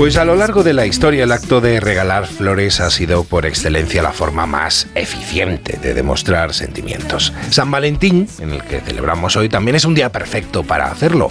Pues a lo largo de la historia el acto de regalar flores ha sido por excelencia la forma más eficiente de demostrar sentimientos. San Valentín, en el que celebramos hoy, también es un día perfecto para hacerlo.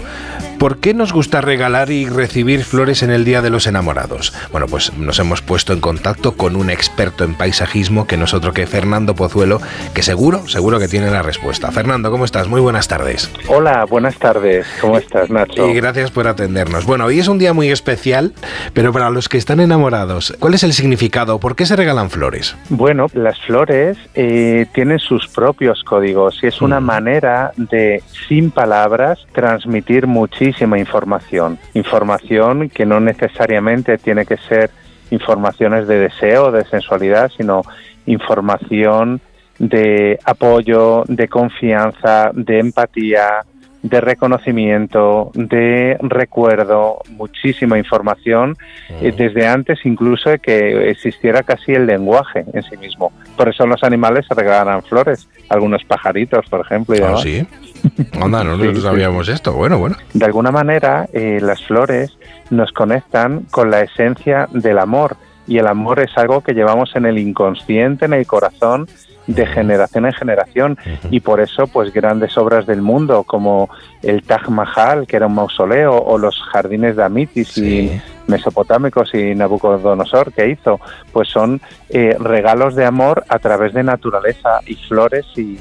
¿Por qué nos gusta regalar y recibir flores en el Día de los Enamorados? Bueno, pues nos hemos puesto en contacto con un experto en paisajismo que nosotros que Fernando Pozuelo, que seguro, seguro que tiene la respuesta. Fernando, ¿cómo estás? Muy buenas tardes. Hola, buenas tardes. ¿Cómo estás, Nacho? Y gracias por atendernos. Bueno, hoy es un día muy especial, pero para los que están enamorados, ¿cuál es el significado? ¿Por qué se regalan flores? Bueno, las flores eh, tienen sus propios códigos y es una mm. manera de, sin palabras, transmitir muchísimo información. Información que no necesariamente tiene que ser informaciones de deseo, de sensualidad, sino información de apoyo, de confianza, de empatía, de reconocimiento, de recuerdo, muchísima información, eh, desde antes incluso de que existiera casi el lenguaje en sí mismo. Por eso los animales se regalan flores, algunos pajaritos, por ejemplo. Y ah, sí? Anda, no, sabíamos esto. Bueno, bueno. De alguna manera, eh, las flores nos conectan con la esencia del amor. Y el amor es algo que llevamos en el inconsciente, en el corazón, de generación en generación. Y por eso pues grandes obras del mundo como el Taj Mahal que era un mausoleo o los jardines de Amitis y mesopotámicos y Nabucodonosor que hizo pues son eh, regalos de amor a través de naturaleza y flores y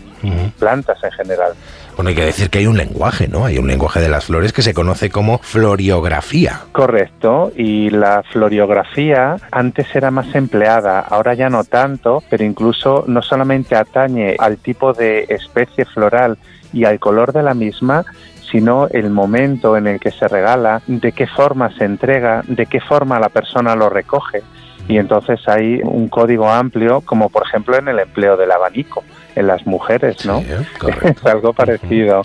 plantas en general. Bueno, hay que decir que hay un lenguaje, ¿no? Hay un lenguaje de las flores que se conoce como floriografía. Correcto, y la floriografía antes era más empleada, ahora ya no tanto, pero incluso no solamente atañe al tipo de especie floral y al color de la misma, sino el momento en el que se regala, de qué forma se entrega, de qué forma la persona lo recoge. Y entonces hay un código amplio, como por ejemplo en el empleo del abanico en las mujeres, ¿no? es algo parecido.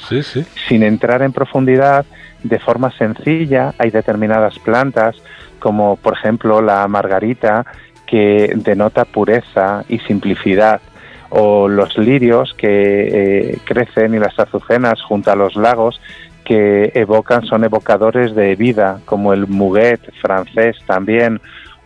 Sin entrar en profundidad, de forma sencilla, hay determinadas plantas, como por ejemplo la margarita, que denota pureza y simplicidad, o los lirios que eh, crecen y las azucenas junto a los lagos que evocan, son evocadores de vida, como el muguet francés también,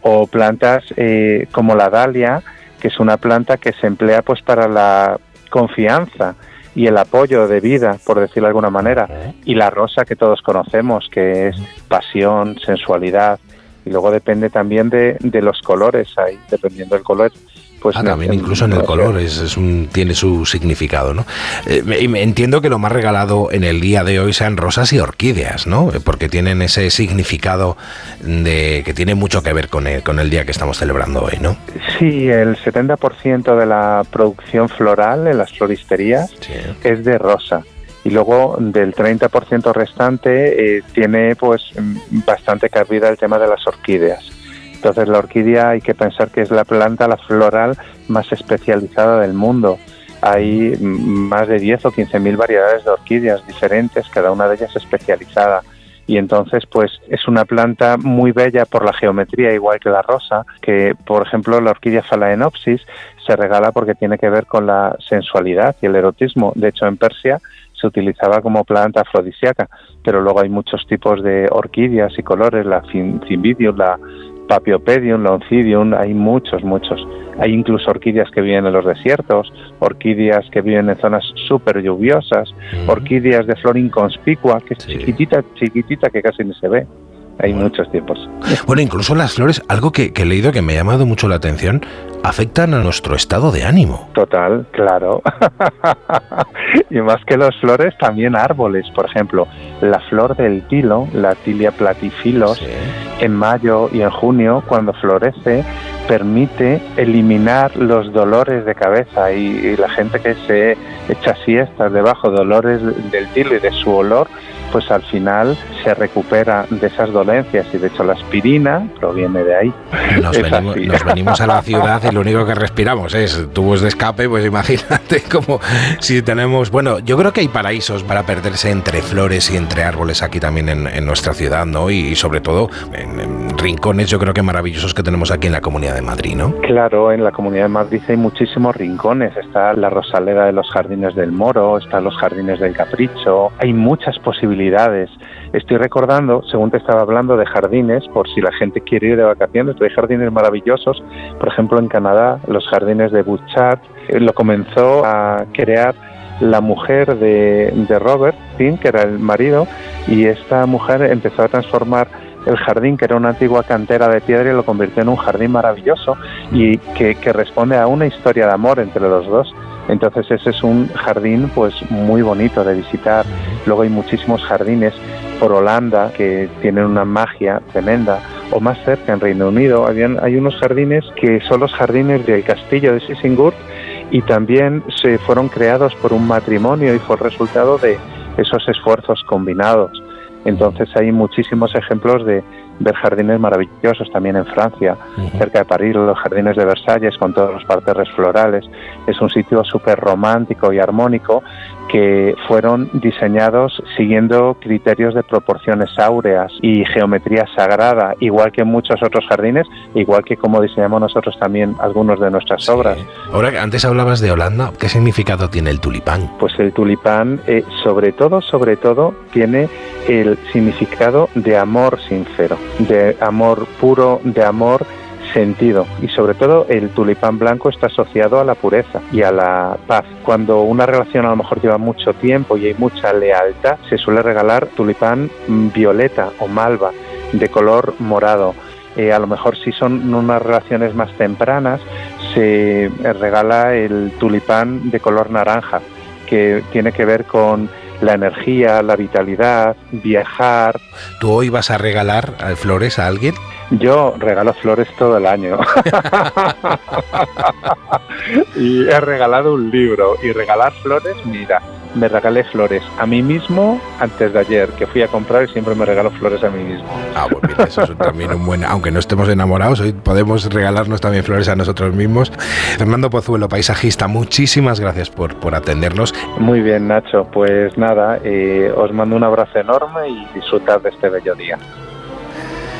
o plantas eh, como la dalia, que es una planta que se emplea pues para la confianza y el apoyo de vida, por decirlo de alguna manera, y la rosa que todos conocemos, que es pasión, sensualidad, y luego depende también de, de los colores ahí, dependiendo del color, pues ah, también incluso en el color es, un, tiene su significado, ¿no? Eh, entiendo que lo más regalado en el día de hoy sean rosas y orquídeas, ¿no? Eh, porque tienen ese significado de que tiene mucho que ver con el, con el día que estamos celebrando hoy, ¿no? Sí, el 70% de la producción floral en las floristerías es de rosa y luego del 30% restante eh, tiene pues bastante cabida el tema de las orquídeas. Entonces la orquídea hay que pensar que es la planta, la floral más especializada del mundo. Hay más de 10 o 15 mil variedades de orquídeas diferentes, cada una de ellas especializada. Y entonces, pues es una planta muy bella por la geometría, igual que la rosa, que por ejemplo la orquídea Phalaenopsis se regala porque tiene que ver con la sensualidad y el erotismo. De hecho, en Persia se utilizaba como planta afrodisíaca, pero luego hay muchos tipos de orquídeas y colores, la cymbidium, la Papiopedium, Loncidium, hay muchos, muchos. Hay incluso orquídeas que viven en los desiertos, orquídeas que viven en zonas súper lluviosas, orquídeas de flor inconspicua, que es chiquitita, chiquitita, que casi ni se ve hay muchos tiempos. Bueno, incluso las flores, algo que, he leído que me ha llamado mucho la atención, afectan a nuestro estado de ánimo. Total, claro. y más que las flores, también árboles. Por ejemplo, la flor del tilo, la tilia platifilos, en mayo y en junio, cuando florece, permite eliminar los dolores de cabeza y, la gente que se echa siestas debajo de dolores del tilo y de su olor, pues al final se recupera de esas dolencias y de hecho la aspirina proviene de ahí. Nos, venimos, a la ciudad y lo único que respiramos es tubos de escape, pues imagínate como si tenemos, bueno, yo creo que hay paraísos para perderse entre flores y entre árboles aquí también en, nuestra ciudad, ¿no? Y, sobre todo en rincones yo creo que maravillosos que tenemos aquí en la Comunidad de Madrid, ¿no? Claro, en la Comunidad de Madrid hay muchísimos rincones. Está la Rosaleda de los Jardines del Moro, están los Jardines del Capricho, hay muchas posibilidades. Estoy recordando, según te estaba hablando de jardines, por si la gente quiere ir de vacaciones, hay jardines maravillosos, por ejemplo en Canadá, los jardines de Bouchard, eh, lo comenzó a crear la mujer de, de Robert, que era el marido, y esta mujer empezó a transformar el jardín, que era una antigua cantera de piedra, y lo convirtió en un jardín maravilloso y que, que responde a una historia de amor entre los dos. Entonces ese es un jardín pues muy bonito de visitar. Luego hay muchísimos jardines por Holanda que tienen una magia tremenda. O más cerca, en Reino Unido, habían, hay unos jardines que son los jardines del castillo de Sissingur y también se fueron creados por un matrimonio y fue el resultado de esos esfuerzos combinados. Entonces hay muchísimos ejemplos de ver jardines maravillosos también en Francia, cerca de París, los jardines de Versalles con todos los parterres florales. Es un sitio súper romántico y armónico que fueron diseñados siguiendo criterios de proporciones áureas y geometría sagrada, igual que muchos otros jardines, igual que como diseñamos nosotros también algunos de nuestras obras. Ahora que antes hablabas de Holanda, ¿qué significado tiene el tulipán? Pues el tulipán, eh, sobre todo, sobre todo, tiene el significado de amor sincero, de amor puro, de amor sentido y sobre todo el tulipán blanco está asociado a la pureza y a la paz. Cuando una relación a lo mejor lleva mucho tiempo y hay mucha lealtad, se suele regalar tulipán violeta o malva de color morado. Eh, a lo mejor si son unas relaciones más tempranas, se regala el tulipán de color naranja, que tiene que ver con la energía, la vitalidad, viajar. ¿Tú hoy vas a regalar flores a alguien? Yo regalo flores todo el año. y he regalado un libro. Y regalar flores, mira, me regalé flores a mí mismo antes de ayer, que fui a comprar y siempre me regalo flores a mí mismo. Ah, pues mira, eso es también un buen... Aunque no estemos enamorados, hoy podemos regalarnos también flores a nosotros mismos. Fernando Pozuelo, paisajista, muchísimas gracias por, por atendernos. Muy bien, Nacho. Pues nada, eh, os mando un abrazo enorme y disfrutad de este bello día.